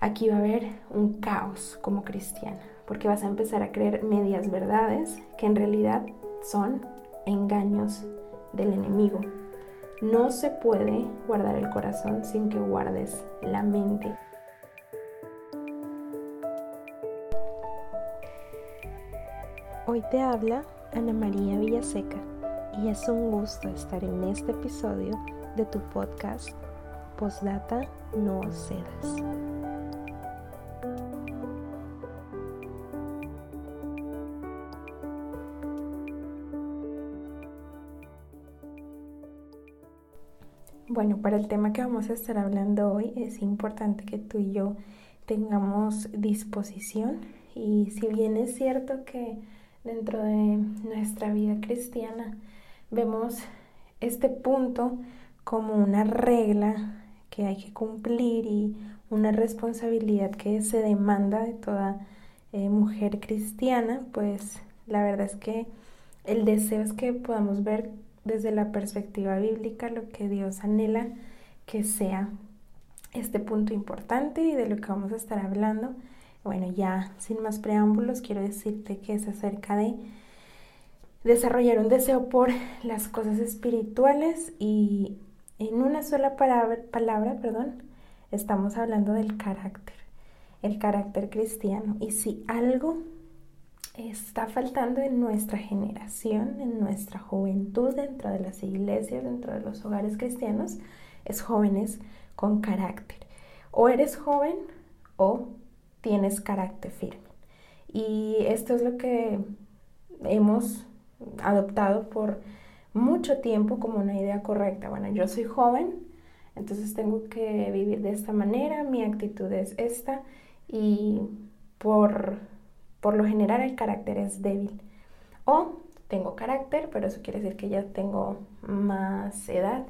aquí va a haber un caos como cristiana, porque vas a empezar a creer medias verdades que en realidad son engaños del enemigo. No se puede guardar el corazón sin que guardes la mente. Hoy te habla Ana María Villaseca y es un gusto estar en este episodio de tu podcast Postdata No Cedas. Bueno, para el tema que vamos a estar hablando hoy es importante que tú y yo tengamos disposición. Y si bien es cierto que dentro de nuestra vida cristiana vemos este punto como una regla que hay que cumplir y una responsabilidad que se demanda de toda eh, mujer cristiana, pues la verdad es que el deseo es que podamos ver desde la perspectiva bíblica lo que Dios anhela que sea este punto importante y de lo que vamos a estar hablando. Bueno, ya sin más preámbulos, quiero decirte que es acerca de desarrollar un deseo por las cosas espirituales y en una sola palabra, palabra perdón, estamos hablando del carácter, el carácter cristiano. Y si algo está faltando en nuestra generación, en nuestra juventud, dentro de las iglesias, dentro de los hogares cristianos, es jóvenes con carácter. O eres joven o tienes carácter firme. Y esto es lo que hemos adoptado por mucho tiempo como una idea correcta. Bueno, yo soy joven, entonces tengo que vivir de esta manera, mi actitud es esta y por por lo general el carácter es débil. O tengo carácter, pero eso quiere decir que ya tengo más edad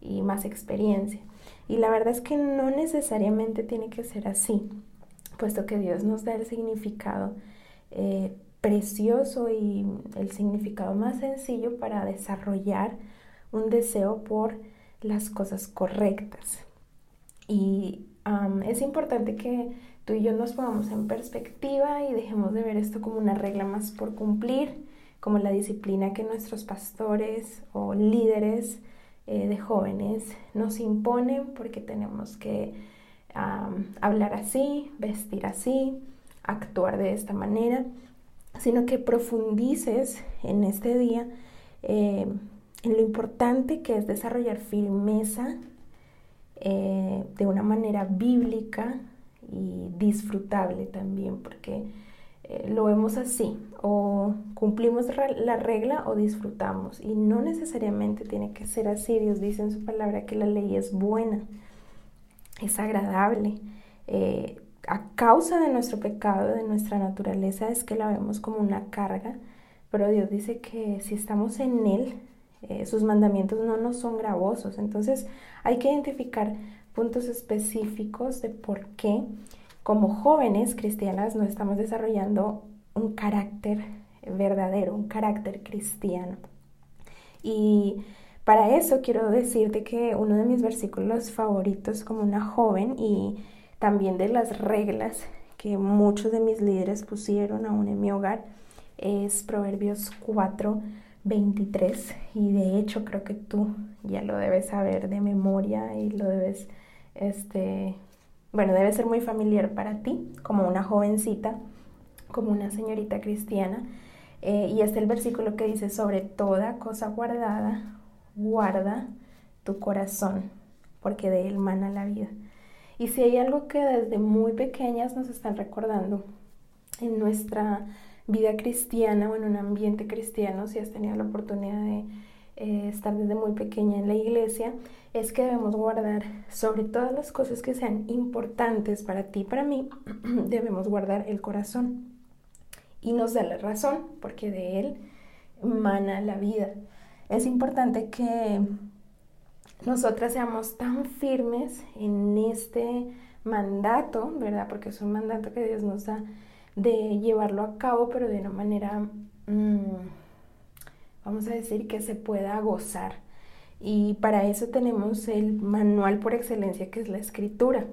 y más experiencia. Y la verdad es que no necesariamente tiene que ser así, puesto que Dios nos da el significado eh, precioso y el significado más sencillo para desarrollar un deseo por las cosas correctas. Y es importante que tú y yo nos pongamos en perspectiva y dejemos de ver esto como una regla más por cumplir, como la disciplina que nuestros pastores o líderes eh, de jóvenes nos imponen porque tenemos que hablar así, vestir así, actuar de esta manera, sino que profundices en este día eh, en lo importante que es desarrollar firmeza eh, de una manera bíblica, disfrutable también, porque eh, lo vemos así, o cumplimos la regla o disfrutamos, y no necesariamente tiene que ser así. Dios dice en su palabra que la ley es buena, es agradable. Eh, a causa de nuestro pecado, de nuestra naturaleza, es que la vemos como una carga, pero Dios dice que si estamos en Él, eh, sus mandamientos no nos son gravosos. Entonces hay que identificar puntos específicos de por qué como jóvenes cristianas no estamos desarrollando un carácter verdadero, un carácter cristiano. Y para eso quiero decirte que uno de mis versículos favoritos como una joven y también de las reglas que muchos de mis líderes pusieron aún en mi hogar es Proverbios 4, 23 y de hecho creo que tú ya lo debes saber de memoria y lo debes este, bueno, debe ser muy familiar para ti, como una jovencita, como una señorita cristiana. Eh, y es el versículo que dice, sobre toda cosa guardada, guarda tu corazón, porque de él mana la vida. Y si hay algo que desde muy pequeñas nos están recordando en nuestra vida cristiana o en un ambiente cristiano, si has tenido la oportunidad de eh, estar desde muy pequeña en la iglesia, es que debemos guardar sobre todas las cosas que sean importantes para ti para mí, debemos guardar el corazón. Y nos da la razón, porque de él mana la vida. Es importante que nosotras seamos tan firmes en este mandato, ¿verdad? Porque es un mandato que Dios nos da de llevarlo a cabo, pero de una manera... Mm, vamos a decir, que se pueda gozar. Y para eso tenemos el manual por excelencia que es la escritura.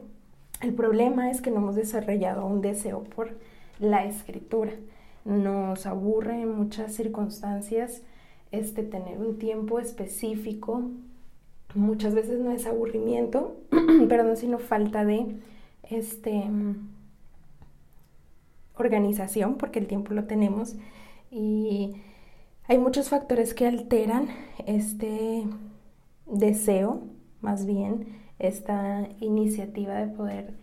El problema es que no hemos desarrollado un deseo por la escritura. Nos aburre en muchas circunstancias este, tener un tiempo específico. Muchas veces no es aburrimiento, perdón, sino falta de este, organización, porque el tiempo lo tenemos. Y hay muchos factores que alteran este deseo, más bien, esta iniciativa de poder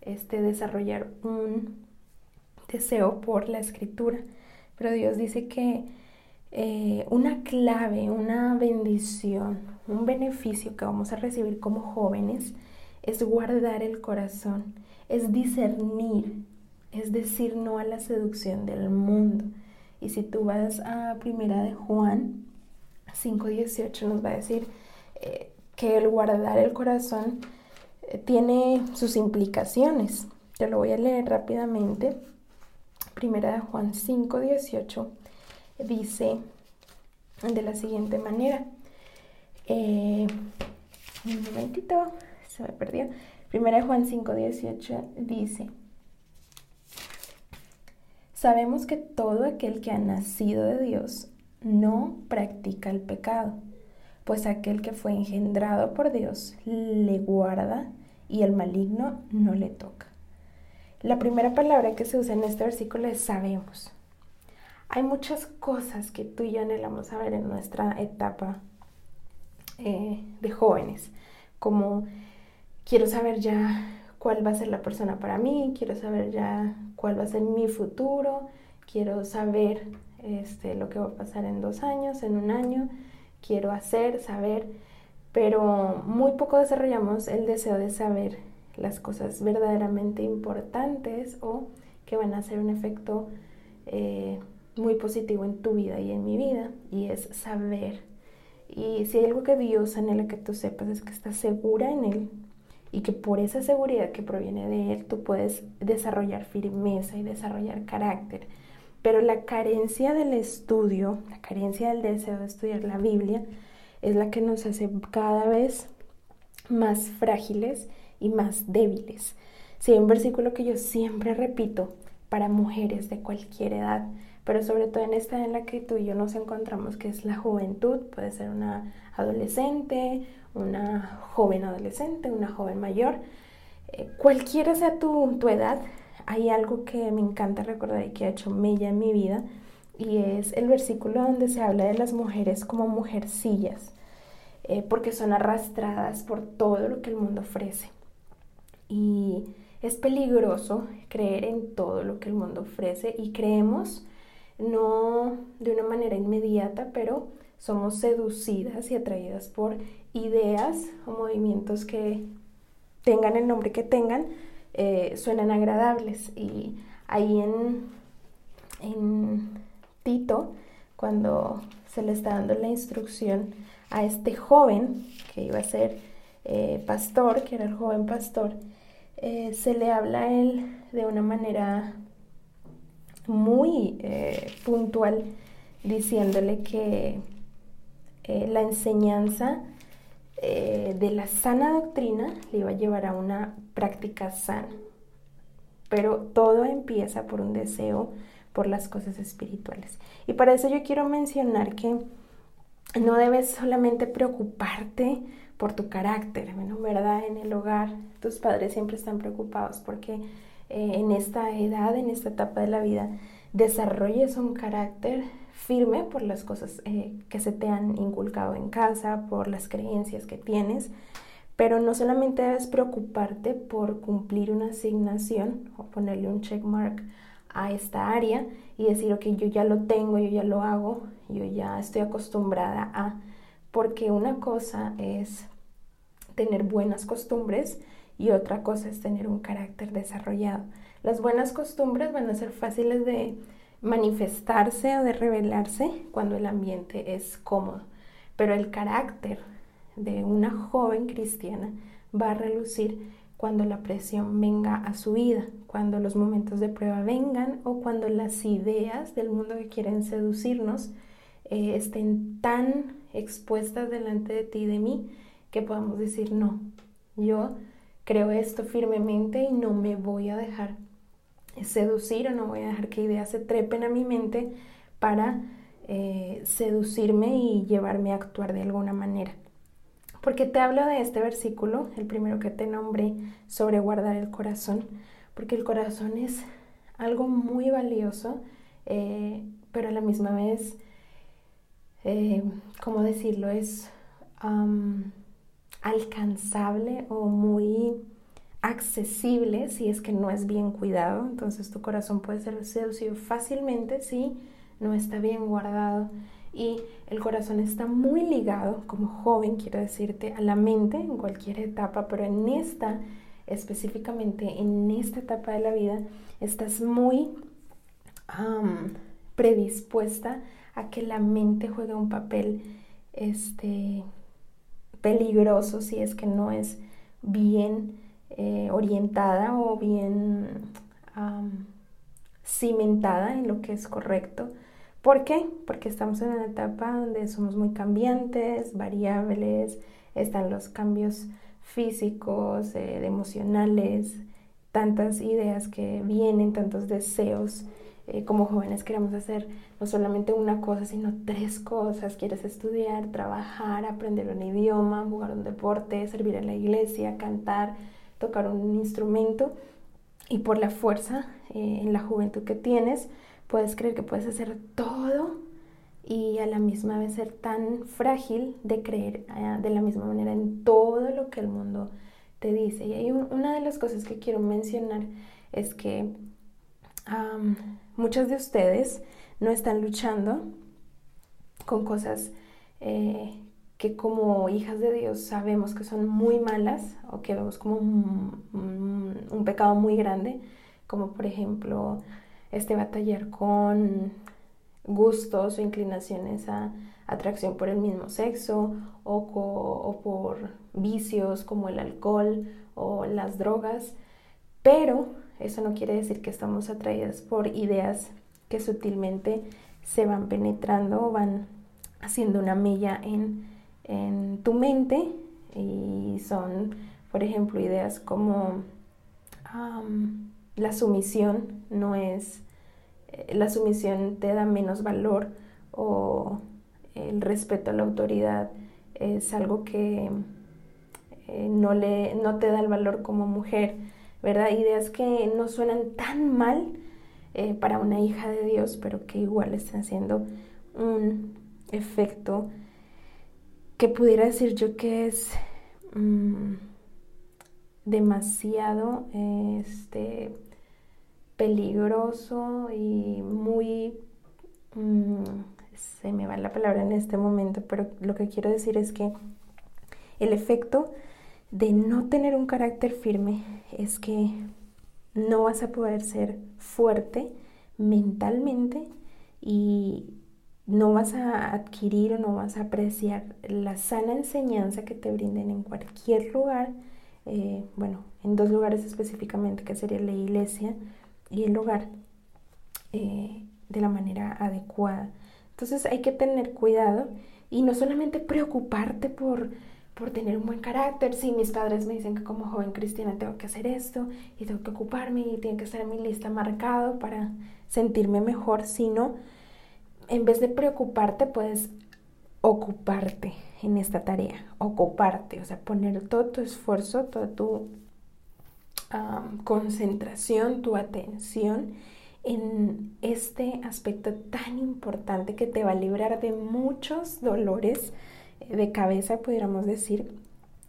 este, desarrollar un deseo por la escritura. Pero Dios dice que eh, una clave, una bendición, un beneficio que vamos a recibir como jóvenes es guardar el corazón, es discernir, es decir no a la seducción del mundo. Y si tú vas a primera de Juan 5.18 nos va a decir eh, que el guardar el corazón eh, tiene sus implicaciones. Te lo voy a leer rápidamente. Primera de Juan 5.18 dice de la siguiente manera. Eh, un momentito, se me perdió. Primera de Juan 5.18 dice, sabemos que todo aquel que ha nacido de Dios no practica el pecado, pues aquel que fue engendrado por Dios le guarda y el maligno no le toca. La primera palabra que se usa en este versículo es sabemos. Hay muchas cosas que tú y yo anhelamos saber en nuestra etapa eh, de jóvenes, como quiero saber ya cuál va a ser la persona para mí, quiero saber ya cuál va a ser mi futuro, quiero saber este, lo que va a pasar en dos años, en un año, quiero hacer, saber, pero muy poco desarrollamos el deseo de saber las cosas verdaderamente importantes o que van a hacer un efecto eh, muy positivo en tu vida y en mi vida, y es saber. Y si hay algo que Dios anhela que tú sepas es que estás segura en Él y que por esa seguridad que proviene de Él tú puedes desarrollar firmeza y desarrollar carácter. Pero la carencia del estudio, la carencia del deseo de estudiar la Biblia, es la que nos hace cada vez más frágiles y más débiles. Si hay un versículo que yo siempre repito para mujeres de cualquier edad, pero sobre todo en esta en la que tú y yo nos encontramos, que es la juventud, puede ser una adolescente, una joven adolescente, una joven mayor, eh, cualquiera sea tu, tu edad, hay algo que me encanta recordar y que ha hecho mella en mi vida, y es el versículo donde se habla de las mujeres como mujercillas, eh, porque son arrastradas por todo lo que el mundo ofrece. Y es peligroso creer en todo lo que el mundo ofrece y creemos no de una manera inmediata, pero somos seducidas y atraídas por ideas o movimientos que tengan el nombre que tengan, eh, suenan agradables. Y ahí en, en Tito, cuando se le está dando la instrucción a este joven que iba a ser eh, pastor, que era el joven pastor, eh, se le habla a él de una manera muy eh, puntual diciéndole que eh, la enseñanza eh, de la sana doctrina le iba a llevar a una práctica sana. Pero todo empieza por un deseo por las cosas espirituales. Y para eso yo quiero mencionar que no debes solamente preocuparte por tu carácter, ¿verdad? En el hogar tus padres siempre están preocupados porque eh, en esta edad, en esta etapa de la vida, desarrolles un carácter firme por las cosas eh, que se te han inculcado en casa, por las creencias que tienes, pero no solamente debes preocuparte por cumplir una asignación o ponerle un check mark a esta área y decir, ok, yo ya lo tengo, yo ya lo hago, yo ya estoy acostumbrada a, porque una cosa es tener buenas costumbres y otra cosa es tener un carácter desarrollado. Las buenas costumbres van a ser fáciles de manifestarse o de revelarse cuando el ambiente es cómodo, pero el carácter de una joven cristiana va a relucir cuando la presión venga a su vida, cuando los momentos de prueba vengan o cuando las ideas del mundo que quieren seducirnos eh, estén tan expuestas delante de ti y de mí que podamos decir no, yo creo esto firmemente y no me voy a dejar seducir o no voy a dejar que ideas se trepen a mi mente para eh, seducirme y llevarme a actuar de alguna manera. Porque te hablo de este versículo, el primero que te nombré, sobre guardar el corazón, porque el corazón es algo muy valioso, eh, pero a la misma vez, eh, ¿cómo decirlo? Es alcanzable o muy accesible si es que no es bien cuidado. Entonces tu corazón puede ser seducido fácilmente si no está bien guardado. Y el corazón está muy ligado, como joven quiero decirte, a la mente en cualquier etapa, pero en esta, específicamente en esta etapa de la vida, estás muy predispuesta a que la mente juegue un papel este, si es que no es bien eh, orientada o bien cimentada en lo que es correcto. ¿Por qué? Porque estamos en una etapa donde somos muy cambiantes, variables, están los cambios físicos, eh, emocionales, tantas ideas que vienen, tantos deseos. Eh, como jóvenes queremos hacer no solamente una cosa, sino tres cosas. Quieres estudiar, trabajar, aprender un idioma, jugar un deporte, servir en la iglesia, cantar, tocar un instrumento y por la fuerza eh, en la juventud que tienes, puedes creer que puedes hacer todo y a la misma vez ser tan frágil de creer eh, de la misma manera en todo lo que el mundo te dice. Y hay una de las cosas que quiero mencionar es que muchas de ustedes no están luchando con cosas eh, que como hijas de Dios sabemos que son muy malas o que vemos como un, pecado muy grande, como por ejemplo este batallar con gustos o inclinaciones a atracción por el mismo sexo o, o, por vicios como el alcohol o las drogas, pero eso no quiere decir que estamos atraídas por ideas que sutilmente se van penetrando o van haciendo una mella en en tu mente. Y son, por ejemplo, ideas como la sumisión no es, eh, la sumisión te da menos valor o el respeto a la autoridad es algo que eh, no, le, no te da el valor como mujer, ¿verdad? Ideas que no suenan tan mal eh, para una hija de Dios, pero que igual están haciendo un efecto que pudiera decir yo que es mm, demasiado este, peligroso y muy... Mm, se me va la palabra en este momento, pero lo que quiero decir es que el efecto de no tener un carácter firme es que no vas a poder ser fuerte mentalmente y no vas a adquirir o no vas a apreciar la sana enseñanza que te brinden en cualquier lugar, eh, bueno, en dos lugares específicamente, que sería la iglesia y el hogar, eh, de la manera adecuada. Entonces hay que tener cuidado y no solamente preocuparte por, por tener un buen carácter. Si mis padres me dicen que como joven cristiana tengo que hacer esto y tengo que ocuparme y tiene que estar en mi lista marcado para sentirme mejor, sino en vez de preocuparte, puedes ocuparte en esta tarea, ocuparte, o sea, poner todo tu esfuerzo, toda tu concentración, tu atención en este aspecto tan importante que te va a librar de muchos dolores de cabeza, pudiéramos decir,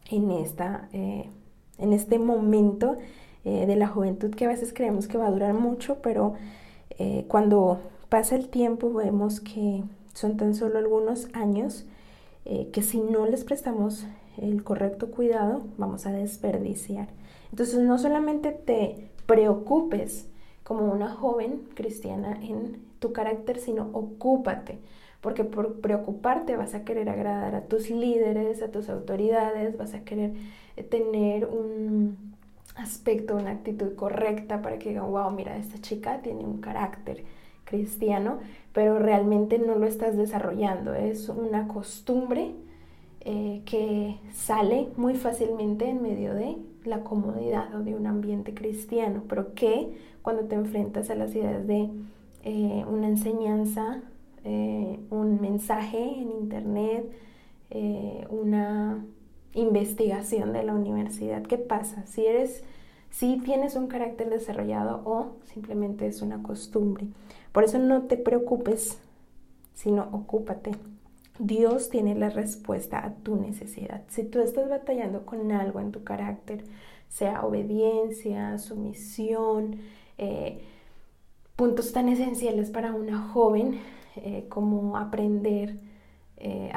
en, esta, eh, en este momento eh, de la juventud que a veces creemos que va a durar mucho, pero cuando pasa el tiempo vemos que son tan solo algunos años eh, que si no les prestamos el correcto cuidado vamos a desperdiciar. Entonces no solamente te preocupes como una joven cristiana en tu carácter, sino ocúpate, porque por preocuparte vas a querer agradar a tus líderes, a tus autoridades, vas a querer eh, tener un aspecto, una actitud correcta para que digan, wow, mira, esta chica tiene un carácter cristiano, pero realmente no lo estás desarrollando. Es una costumbre eh, que sale muy fácilmente en medio de la comodidad o de un ambiente cristiano, pero que cuando te enfrentas a las ideas de eh, una enseñanza, eh, un mensaje en internet, eh, una investigación de la universidad, ¿qué pasa? Si eres, si tienes un carácter desarrollado o simplemente es una costumbre. Por eso no te preocupes, sino ocúpate Dios tiene la respuesta a tu necesidad. Si tú estás batallando con algo en tu carácter, sea obediencia, sumisión, eh, puntos tan esenciales para una joven eh, como aprender eh,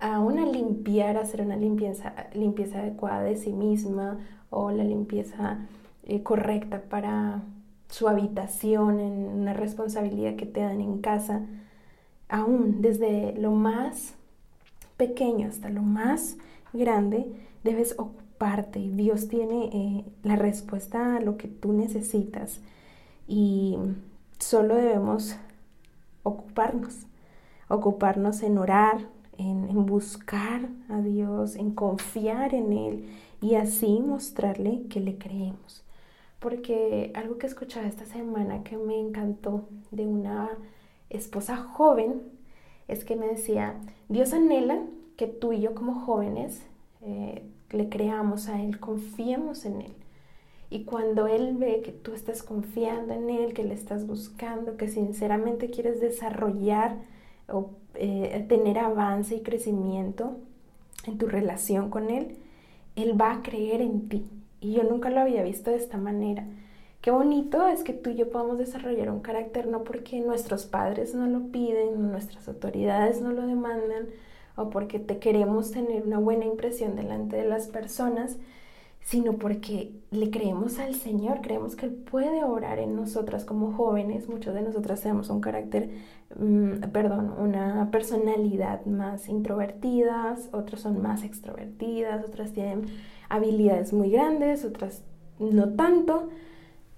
a, una limpiar, hacer una limpieza, limpieza adecuada de sí misma o la limpieza correcta para su habitación, en una responsabilidad que te dan en casa aún desde lo más pequeño hasta lo más grande, debes ocuparte. Dios tiene eh, la respuesta a lo que tú necesitas y solo debemos ocuparnos, ocuparnos en orar, en, buscar a Dios, en confiar en Él y así mostrarle que le creemos. Porque algo que escuchaba esta semana que me encantó de una esposa joven es que me decía, Dios anhela que tú y yo como jóvenes eh, le creamos a Él, confiemos en Él. Y cuando Él ve que tú estás confiando en Él, que le estás buscando, que sinceramente quieres desarrollar o eh, tener avance y crecimiento en tu relación con Él, Él va a creer en ti. Y yo nunca lo había visto de esta manera. Qué bonito es que tú y yo podamos desarrollar un carácter no porque nuestros padres no lo piden, nuestras autoridades no lo demandan, o porque te queremos tener una buena impresión delante de las personas, sino porque le creemos al Señor, creemos que Él puede obrar en nosotras como jóvenes. Muchos de nosotras tenemos un carácter, mm, perdón, una personalidad más introvertidas, otros son más extrovertidas, otras tienen habilidades muy grandes, otras no tanto.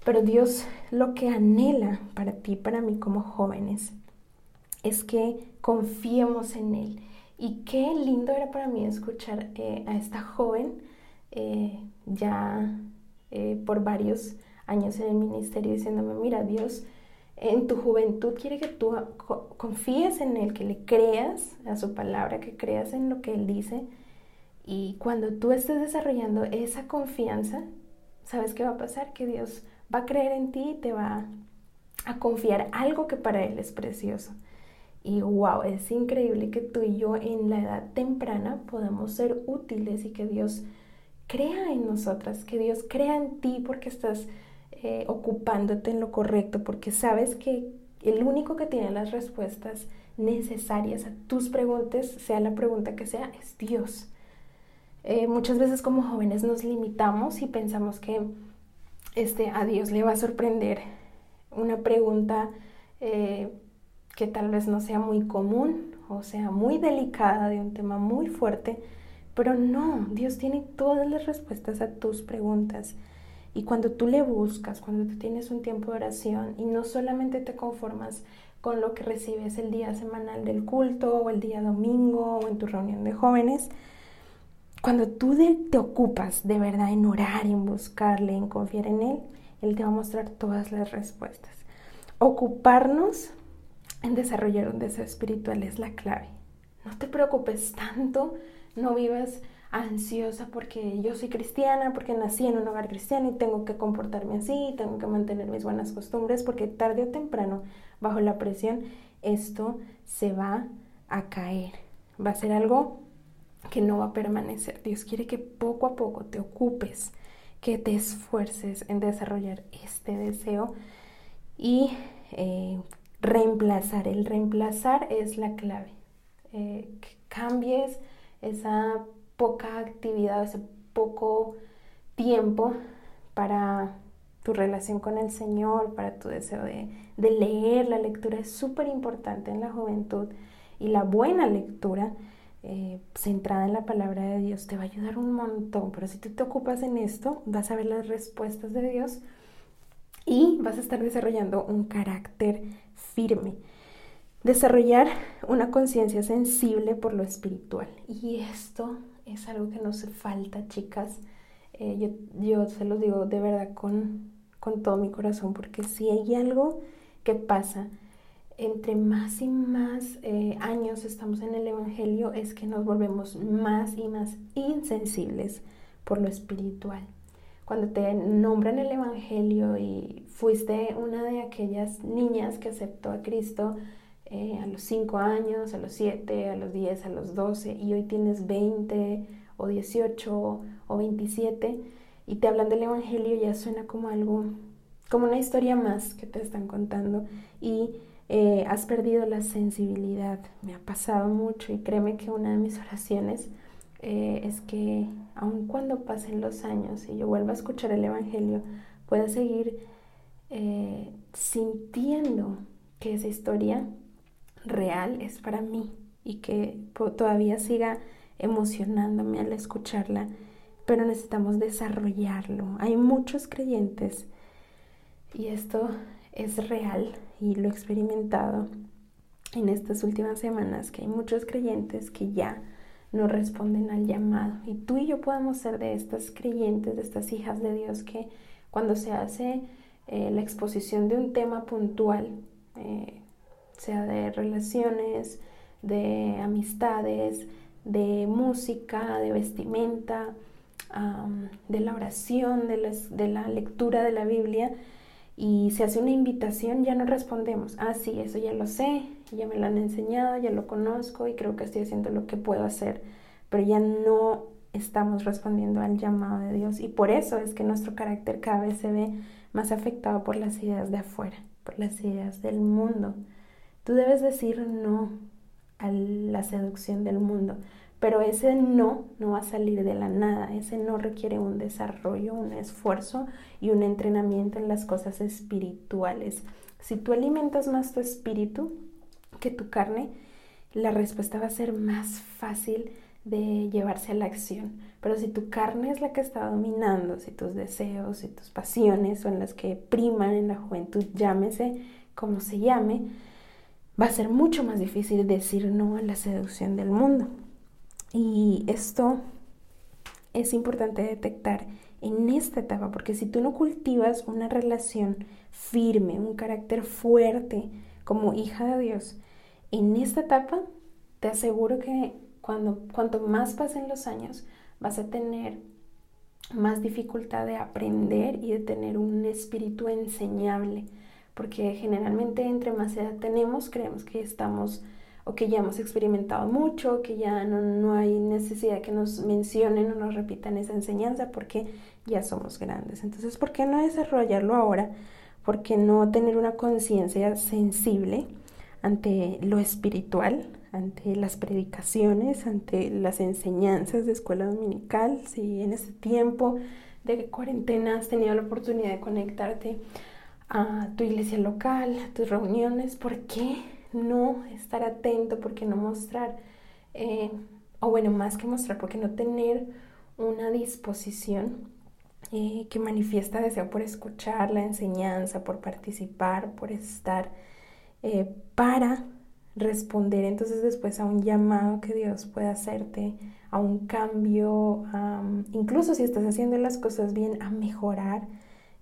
Pero Dios lo que anhela para ti, para mí como jóvenes, es que confiemos en Él. Y qué lindo era para mí escuchar eh, a esta joven eh, ya eh, por varios años en el ministerio diciéndome, mira, Dios en tu juventud quiere que tú confíes en Él, que le creas a su palabra, que creas en lo que Él dice. Y cuando tú estés desarrollando esa confianza, ¿sabes qué va a pasar? Que Dios va a creer en ti y te va a confiar algo que para Él es precioso. Y wow, es increíble que tú y yo en la edad temprana podamos ser útiles y que Dios crea en nosotras, que Dios crea en ti porque estás eh, ocupándote en lo correcto, porque sabes que el único que tiene las respuestas necesarias a tus preguntas, sea la pregunta que sea, es Dios. Eh, muchas veces como jóvenes nos limitamos y pensamos que este, a Dios le va a sorprender una pregunta eh, que tal vez no sea muy común o sea muy delicada de un tema muy fuerte, pero no, Dios tiene todas las respuestas a tus preguntas. Y cuando tú le buscas, cuando tú tienes un tiempo de oración y no solamente te conformas con lo que recibes el día semanal del culto o el día domingo o en tu reunión de jóvenes, cuando tú te ocupas de verdad en orar, en buscarle, en confiar en Él, Él te va a mostrar todas las respuestas. Ocuparnos en desarrollar un deseo espiritual es la clave. No te preocupes tanto, no vivas ansiosa porque yo soy cristiana, porque nací en un hogar cristiano y tengo que comportarme así, tengo que mantener mis buenas costumbres, porque tarde o temprano, bajo la presión, esto se va a caer. Va a ser algo que no va a permanecer. Dios quiere que poco a poco te ocupes, que te esfuerces en desarrollar este deseo y eh, reemplazar. El reemplazar es la clave. Eh, que cambies esa poca actividad, ese poco tiempo para tu relación con el Señor, para tu deseo de, leer. La lectura es súper importante en la juventud y la buena lectura eh, centrada en la palabra de Dios te va a ayudar un montón, pero si tú te ocupas en esto, vas a ver las respuestas de Dios y vas a estar desarrollando un carácter firme. Desarrollar una conciencia sensible por lo espiritual. Y esto es algo que nos falta, chicas. Eh, yo, yo se los digo de verdad con, con todo mi corazón, porque si hay algo que pasa entre más y más eh, años estamos en el Evangelio, es que nos volvemos más y más insensibles por lo espiritual. Cuando te nombran el Evangelio y fuiste una de aquellas niñas que aceptó a Cristo eh, a los 5 años, a los 7, a los 10, a los 12, y hoy tienes 20 o 18 o 27, y te hablan del Evangelio, ya suena como algo, como una historia más que te están contando. Y eh, has perdido la sensibilidad. Me ha pasado mucho y créeme que una de mis oraciones eh, es que aun cuando pasen los años y yo vuelva a escuchar el Evangelio, pueda seguir sintiendo que esa historia real es para mí y que todavía siga emocionándome al escucharla, pero necesitamos desarrollarlo. Hay muchos creyentes y esto es real y lo he experimentado en estas últimas semanas, que hay muchos creyentes que ya no responden al llamado. Y tú y yo podemos ser de estas creyentes, de estas hijas de Dios, que cuando se hace eh, la exposición de un tema puntual, eh, sea de relaciones, de amistades, de música, de vestimenta, de la oración, de, de la lectura de la Biblia, y se hace una invitación, ya no respondemos, ah, sí, eso ya lo sé, ya me lo han enseñado, ya lo conozco y creo que estoy haciendo lo que puedo hacer, pero ya no estamos respondiendo al llamado de Dios. Y por eso es que nuestro carácter cada vez se ve más afectado por las ideas de afuera, por las ideas del mundo. Tú debes decir no a la seducción del mundo. Pero ese no no va a salir de la nada, ese no requiere un desarrollo, un esfuerzo y un entrenamiento en las cosas espirituales. Si tú alimentas más tu espíritu que tu carne, la respuesta va a ser más fácil de llevarse a la acción. Pero si tu carne es la que está dominando, si tus deseos y tus pasiones son las que priman en la juventud, llámese como se llame, va a ser mucho más difícil decir no a la seducción del mundo. Y esto es importante detectar en esta etapa, porque si tú no cultivas una relación firme, un carácter fuerte como hija de Dios, en esta etapa te aseguro que cuando, cuanto más pasen los años, vas a tener más dificultad de aprender y de tener un espíritu enseñable, porque generalmente entre más edad tenemos, creemos que estamos o que ya hemos experimentado mucho, que ya no, hay necesidad que nos mencionen o nos repitan esa enseñanza porque ya somos grandes. Entonces, ¿por qué no desarrollarlo ahora? ¿Por qué no tener una conciencia sensible ante lo espiritual, ante las predicaciones, ante las enseñanzas de escuela dominical? Si en ese tiempo de cuarentena has tenido la oportunidad de conectarte a tu iglesia local, a tus reuniones, ¿por qué no estar atento, porque no mostrar, eh, o bueno, más que mostrar, porque no tener una disposición eh, que manifiesta deseo por escuchar la enseñanza, por participar, por estar, eh, para responder entonces después a un llamado que Dios puede hacerte, a un cambio, incluso si estás haciendo las cosas bien, a mejorar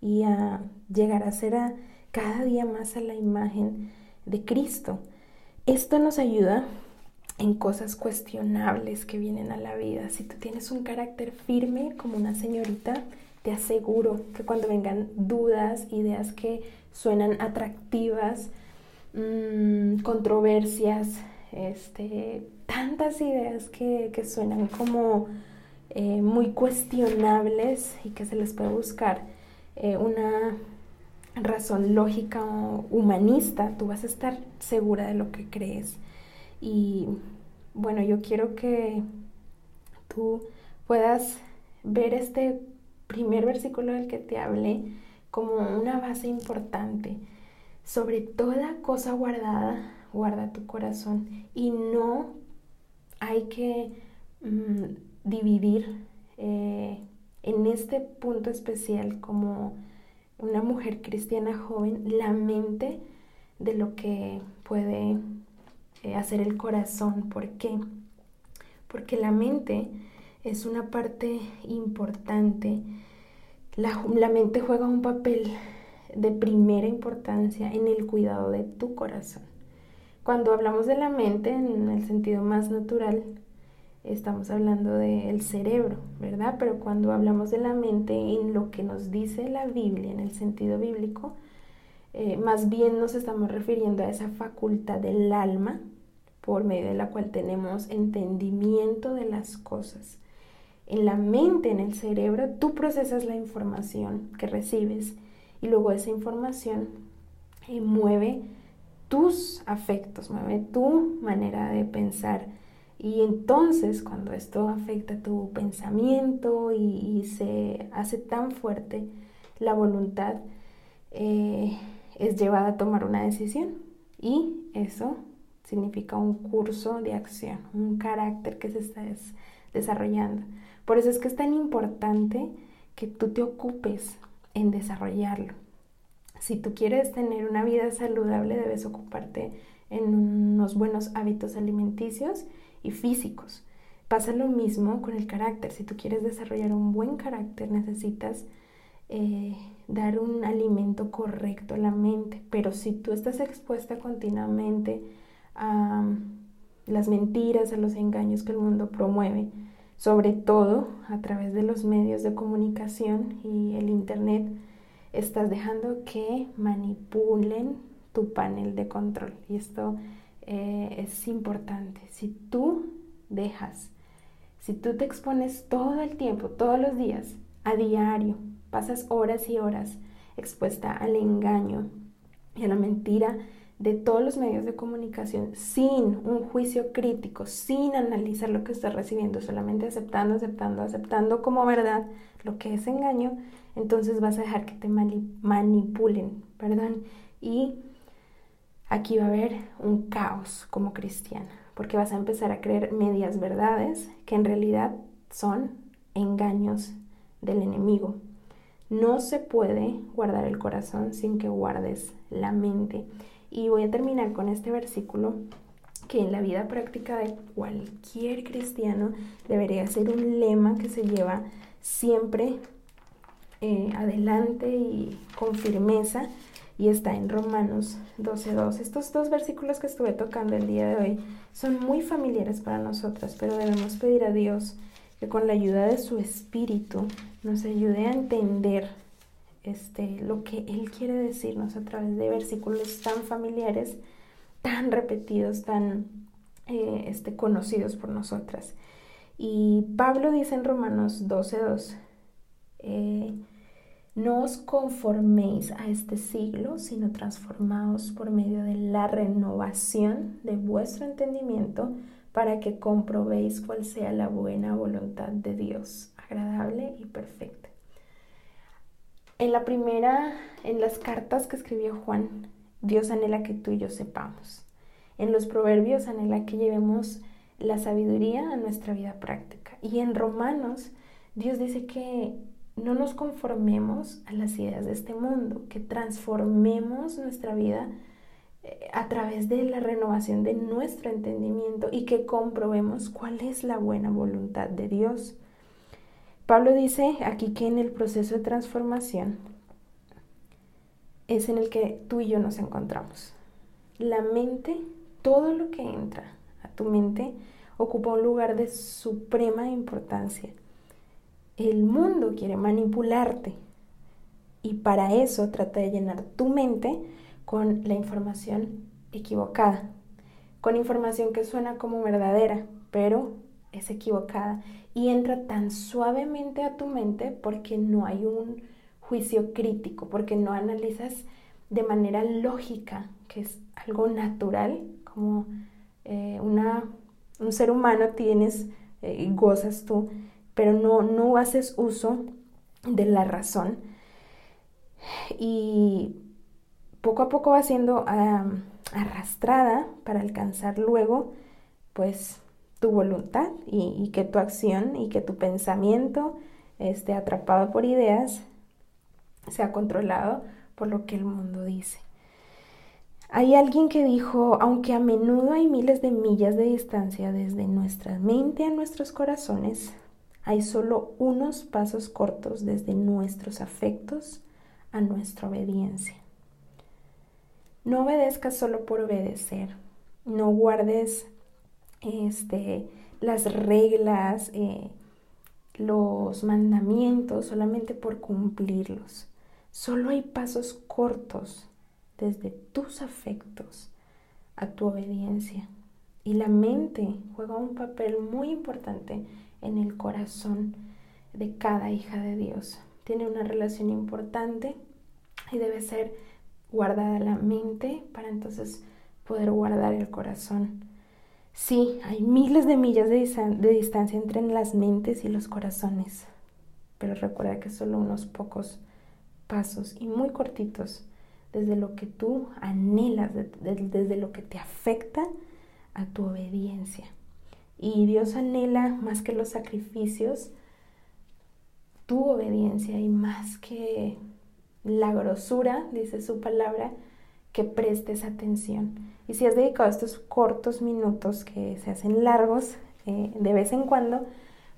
y a llegar a ser a, cada día más a la imagen de Cristo. Esto nos ayuda en cosas cuestionables que vienen a la vida. Si tú tienes un carácter firme como una señorita, te aseguro que cuando vengan dudas, ideas que suenan atractivas, mm, controversias, este, tantas ideas que, suenan como eh, muy cuestionables y que se les puede buscar eh, una razón lógica o humanista, tú vas a estar segura de lo que crees. Y bueno, yo quiero que tú puedas ver este primer versículo del que te hablé como una base importante. Sobre toda cosa guardada, guarda tu corazón. Y no hay que mm, dividir eh, en este punto especial como una mujer cristiana joven la mente de lo que puede eh, hacer el corazón. ¿Por qué? Porque la mente es una parte importante. La, la mente juega un papel de primera importancia en el cuidado de tu corazón. Cuando hablamos de la mente en el sentido más natural, estamos hablando del cerebro, ¿verdad? Pero cuando hablamos de la mente en lo que nos dice la Biblia, en el sentido bíblico, eh, más bien nos estamos refiriendo a esa facultad del alma por medio de la cual tenemos entendimiento de las cosas. En la mente, en el cerebro, tú procesas la información que recibes y luego esa información eh, mueve tus afectos, mueve tu manera de pensar. Y entonces cuando esto afecta tu pensamiento y, se hace tan fuerte, la voluntad eh, es llevada a tomar una decisión. Y eso significa un curso de acción, un carácter que se está desarrollando. Por eso es que es tan importante que tú te ocupes en desarrollarlo. Si tú quieres tener una vida saludable, debes ocuparte en unos buenos hábitos alimenticios y físicos. Pasa lo mismo con el carácter. Si tú quieres desarrollar un buen carácter, necesitas eh, dar un alimento correcto a la mente. Pero si tú estás expuesta continuamente a las mentiras, a los engaños que el mundo promueve, sobre todo a través de los medios de comunicación y el Internet, estás dejando que manipulen tu panel de control. Y esto eh, es importante. Si tú dejas, si tú te expones todo el tiempo, todos los días, a diario, pasas horas y horas expuesta al engaño y a la mentira, de todos los medios de comunicación sin un juicio crítico, sin analizar lo que estás recibiendo, solamente aceptando, aceptando, aceptando como verdad lo que es engaño, entonces vas a dejar que te manipulen, perdón, y aquí va a haber un caos como cristiana, porque vas a empezar a creer medias verdades que en realidad son engaños del enemigo. No se puede guardar el corazón sin que guardes la mente. Y voy a terminar con este versículo que en la vida práctica de cualquier cristiano debería ser un lema que se lleva siempre eh, adelante y con firmeza y está en Romanos 12.2. Estos dos versículos que estuve tocando el día de hoy son muy familiares para nosotras, pero debemos pedir a Dios que con la ayuda de su Espíritu nos ayude a entender este, lo que Él quiere decirnos a través de versículos tan familiares, tan repetidos, tan eh, este, conocidos por nosotras. Y Pablo dice en Romanos 12.2, eh, no os conforméis a este siglo, sino transformaos por medio de la renovación de vuestro entendimiento para que comprobéis cuál sea la buena voluntad de Dios, agradable y perfecta. En la primera, en las cartas que escribió Juan, Dios anhela que tú y yo sepamos. En los proverbios anhela que llevemos la sabiduría a nuestra vida práctica. Y en Romanos, Dios dice que no nos conformemos a las ideas de este mundo, que transformemos nuestra vida eh, a través de la renovación de nuestro entendimiento y que comprobemos cuál es la buena voluntad de Dios. Pablo dice aquí que en el proceso de transformación es en el que tú y yo nos encontramos. La mente, todo lo que entra a tu mente, ocupa un lugar de suprema importancia. El mundo quiere manipularte. Y para eso trata de llenar tu mente con la información equivocada, con información que suena como verdadera, pero es equivocada. Y entra tan suavemente a tu mente porque no hay un juicio crítico, porque no analizas de manera lógica, que es algo natural, como eh, un ser humano tienes eh, y gozas tú, pero no, no haces uso de la razón. Y poco a poco va siendo arrastrada para alcanzar luego, pues, tu voluntad y, que tu acción y que tu pensamiento esté atrapado por ideas, sea controlado por lo que el mundo dice. Hay alguien que dijo, aunque a menudo hay miles de millas de distancia desde nuestra mente a nuestros corazones, Hay solo unos pasos cortos desde nuestros afectos a nuestra obediencia. No obedezcas solo por obedecer. No guardes este, las reglas, eh, los mandamientos solamente por cumplirlos. Solo hay pasos cortos desde tus afectos a tu obediencia. Y la mente juega un papel muy importante en el corazón de cada hija de Dios. Tiene una relación importante y debe ser guardada la mente para entonces poder guardar el corazón. Sí, hay miles de millas de, de, distancia entre las mentes y los corazones, pero recuerda que solo unos pocos pasos y muy cortitos desde lo que tú anhelas, desde lo que te afecta a tu obediencia. Y Dios anhela más que los sacrificios, tu obediencia y más que la grosura, dice su palabra, que prestes atención. Y si has dedicado estos cortos minutos que se hacen largos eh, de vez en cuando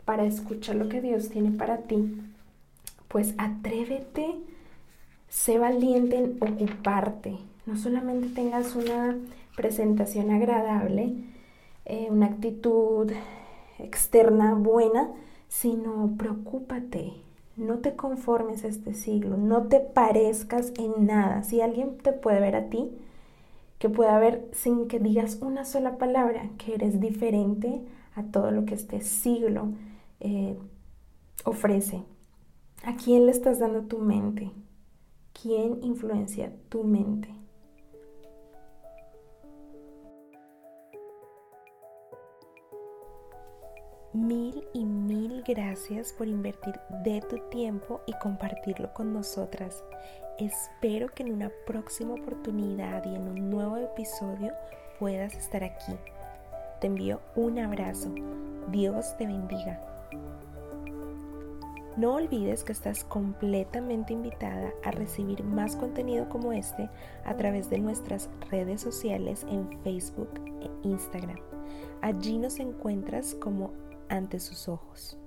para escuchar lo que Dios tiene para ti, pues atrévete, sé valiente en ocuparte. No solamente tengas una presentación agradable, eh, una actitud externa buena, sino preocúpate, no te conformes a este siglo, no te parezcas en nada. Si alguien te puede ver a ti, que pueda ver sin que digas una sola palabra, que eres diferente a todo lo que este siglo eh, ofrece. ¿A quién le estás dando tu mente? ¿Quién influencia tu mente? Mil y mil gracias por invertir de tu tiempo y compartirlo con nosotras. Espero que en una próxima oportunidad y en un nuevo episodio puedas estar aquí. Te envío un abrazo. Dios te bendiga. No olvides que estás completamente invitada a recibir más contenido como este a través de nuestras redes sociales en Facebook e Instagram. Allí nos encuentras como ante sus ojos.